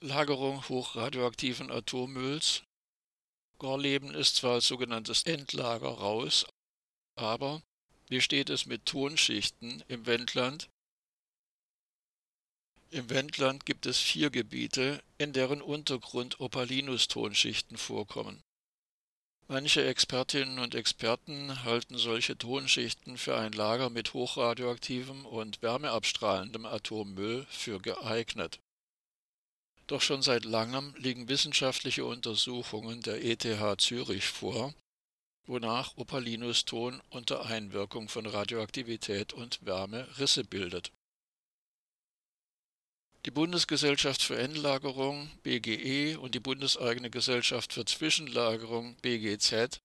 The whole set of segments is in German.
Lagerung hochradioaktiven Atommülls. Gorleben ist zwar als sogenanntes Endlager raus, aber wie steht es mit Tonschichten im Wendland? Im Wendland gibt es vier Gebiete, in deren Untergrund Opalinus-Tonschichten vorkommen. Manche Expertinnen und Experten halten solche Tonschichten für ein Lager mit hochradioaktivem und wärmeabstrahlendem Atommüll für geeignet. Doch schon seit langem liegen wissenschaftliche Untersuchungen der ETH Zürich vor, wonach Opalinuston unter Einwirkung von Radioaktivität und Wärme Risse bildet. Die Bundesgesellschaft für Endlagerung BGE und die Bundeseigene Gesellschaft für Zwischenlagerung BGZ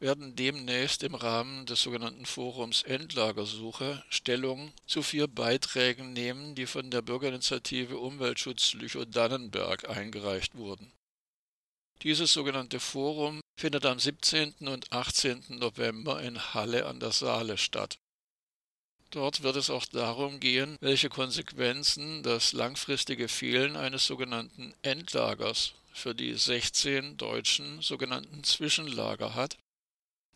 werden demnächst im Rahmen des sogenannten Forums Endlagersuche Stellung zu vier Beiträgen nehmen, die von der Bürgerinitiative Umweltschutz Lüchow-Dannenberg eingereicht wurden. Dieses sogenannte Forum findet am 17. und 18. November in Halle an der Saale statt. Dort wird es auch darum gehen, welche Konsequenzen das langfristige Fehlen eines sogenannten Endlagers für die 16 deutschen sogenannten Zwischenlager hat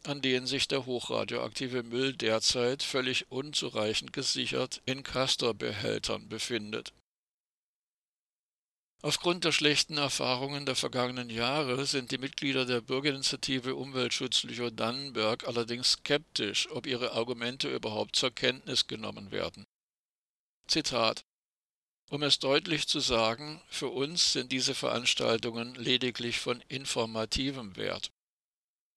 an denen sich der hochradioaktive Müll derzeit völlig unzureichend gesichert in Castor-Behältern befindet. Aufgrund der schlechten Erfahrungen der vergangenen Jahre sind die Mitglieder der Bürgerinitiative Umweltschutz Lüchow-Dannenberg allerdings skeptisch, ob ihre Argumente überhaupt zur Kenntnis genommen werden. Zitat Um es deutlich zu sagen, für uns sind diese Veranstaltungen lediglich von informativem Wert.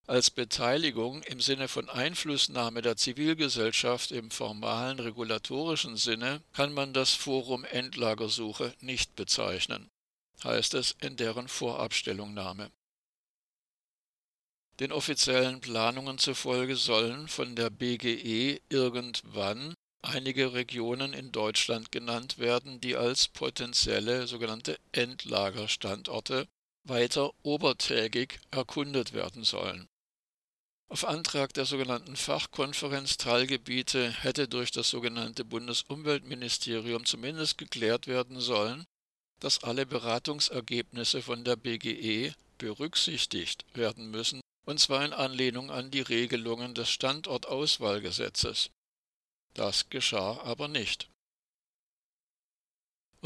Als Beteiligung im Sinne von Einflussnahme der Zivilgesellschaft im formalen regulatorischen Sinne kann man das Forum Endlagersuche nicht bezeichnen, heißt es in deren Vorabstellungnahme. Den offiziellen Planungen zufolge sollen von der BGE irgendwann einige Regionen in Deutschland genannt werden, die als potenzielle sogenannte Endlagerstandorte weiter obertägig erkundet werden sollen. Auf Antrag der sogenannten Fachkonferenz Teilgebiete hätte durch das sogenannte Bundesumweltministerium zumindest geklärt werden sollen, dass alle Beratungsergebnisse von der BGE berücksichtigt werden müssen, und zwar in Anlehnung an die Regelungen des Standortauswahlgesetzes. Das geschah aber nicht.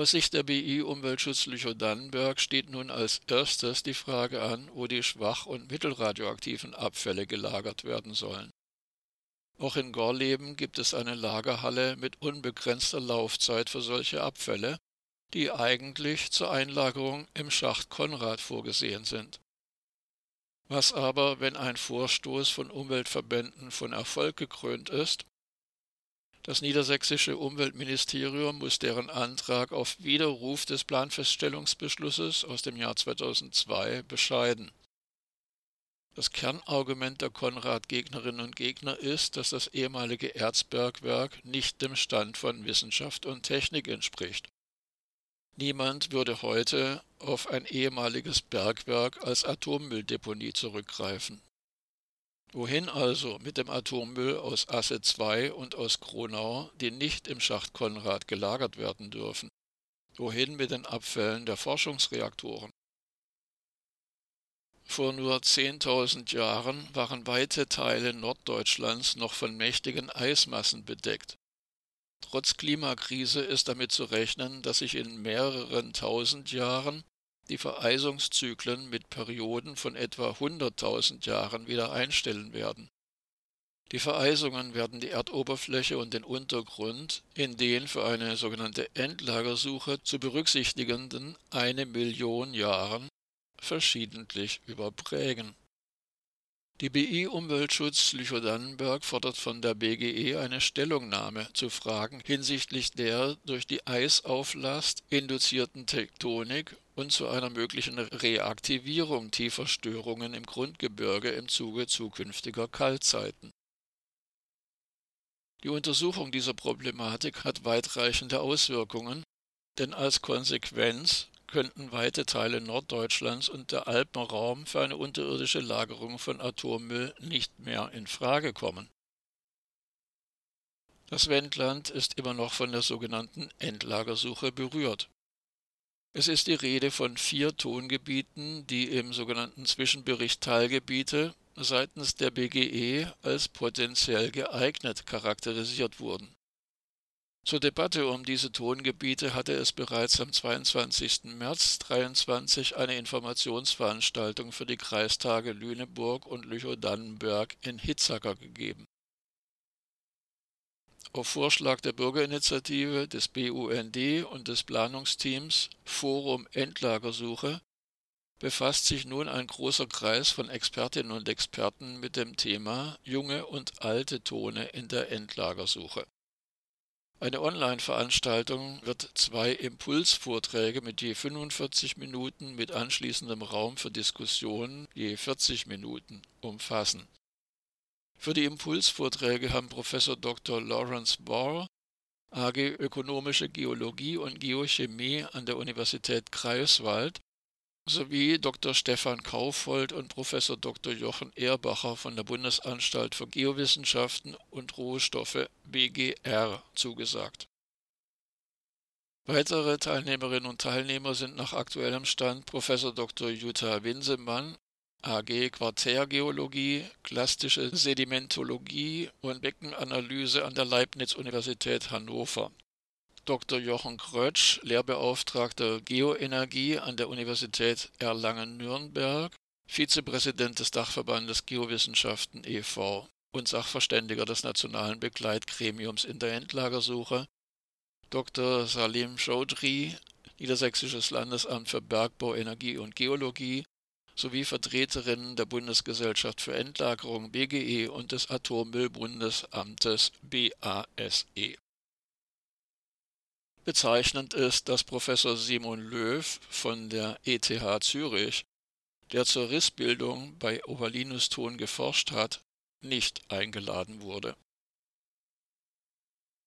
Aus Sicht der BI Umweltschutz Lüchow-Dannenberg steht nun als erstes die Frage an, wo die schwach- und mittelradioaktiven Abfälle gelagert werden sollen. Auch in Gorleben gibt es eine Lagerhalle mit unbegrenzter Laufzeit für solche Abfälle, die eigentlich zur Einlagerung im Schacht Konrad vorgesehen sind. Was aber, wenn ein Vorstoß von Umweltverbänden von Erfolg gekrönt ist das niedersächsische Umweltministerium muss deren Antrag auf Widerruf des Planfeststellungsbeschlusses aus dem Jahr 2002 bescheiden. Das Kernargument der Konrad-Gegnerinnen und Gegner ist, dass das ehemalige Erzbergwerk nicht dem Stand von Wissenschaft und Technik entspricht. Niemand würde heute auf ein ehemaliges Bergwerk als Atommülldeponie zurückgreifen. Wohin also mit dem Atommüll aus Asse II und aus Kronau, die nicht im Schacht Konrad gelagert werden dürfen? Wohin mit den Abfällen der Forschungsreaktoren? Vor nur 10.000 Jahren waren weite Teile Norddeutschlands noch von mächtigen Eismassen bedeckt. Trotz Klimakrise ist damit zu rechnen, dass sich in mehreren tausend Jahren die Vereisungszyklen mit Perioden von etwa 100.000 Jahren wieder einstellen werden. Die Vereisungen werden die Erdoberfläche und den Untergrund in den für eine sogenannte Endlagersuche zu berücksichtigenden eine Million Jahren verschiedentlich überprägen. Die BI Umweltschutz Lüchow-Dannenberg fordert von der BGE eine Stellungnahme zu Fragen hinsichtlich der durch die Eisauflast induzierten Tektonik und zu einer möglichen Reaktivierung tiefer Störungen im Grundgebirge im Zuge zukünftiger Kaltzeiten. Die Untersuchung dieser Problematik hat weitreichende Auswirkungen, denn als Konsequenz könnten weite Teile Norddeutschlands und der Alpenraum für eine unterirdische Lagerung von Atommüll nicht mehr in Frage kommen. Das Wendland ist immer noch von der sogenannten Endlagersuche berührt. Es ist die Rede von vier Tongebieten, die im sogenannten Zwischenbericht Teilgebiete seitens der BGE als potenziell geeignet charakterisiert wurden. Zur Debatte um diese Tongebiete hatte es bereits am 22. März 2023 eine Informationsveranstaltung für die Kreistage Lüneburg und Lüchow-Dannenberg in Hitzacker gegeben. Auf Vorschlag der Bürgerinitiative, des BUND und des Planungsteams Forum Endlagersuche befasst sich nun ein großer Kreis von Expertinnen und Experten mit dem Thema junge und alte Tone in der Endlagersuche. Eine Online-Veranstaltung wird zwei Impulsvorträge mit je 45 Minuten mit anschließendem Raum für Diskussionen je 40 Minuten umfassen. Für die Impulsvorträge haben Professor Dr. Lawrence Barr, AG Ökonomische Geologie und Geochemie an der Universität Greifswald sowie Dr. Stefan Kaufold und Professor Dr. Jochen Ehrbacher von der Bundesanstalt für Geowissenschaften und Rohstoffe BGR zugesagt. Weitere Teilnehmerinnen und Teilnehmer sind nach aktuellem Stand Professor Dr. Jutta Winsemann, AG Quartärgeologie, Klastische Sedimentologie und Beckenanalyse an der Leibniz-Universität Hannover Dr. Jochen Krötsch, Lehrbeauftragter Geoenergie an der Universität Erlangen-Nürnberg, Vizepräsident des Dachverbandes Geowissenschaften e.V. und Sachverständiger des Nationalen Begleitgremiums in der Endlagersuche, Dr. Salim Chaudhry, Niedersächsisches Landesamt für Bergbau, Energie und Geologie sowie Vertreterinnen der Bundesgesellschaft für Endlagerung BGE und des Atommüllbundesamtes BASE. Bezeichnend ist, dass Professor Simon Löw von der ETH Zürich, der zur Rissbildung bei Ovalinuston geforscht hat, nicht eingeladen wurde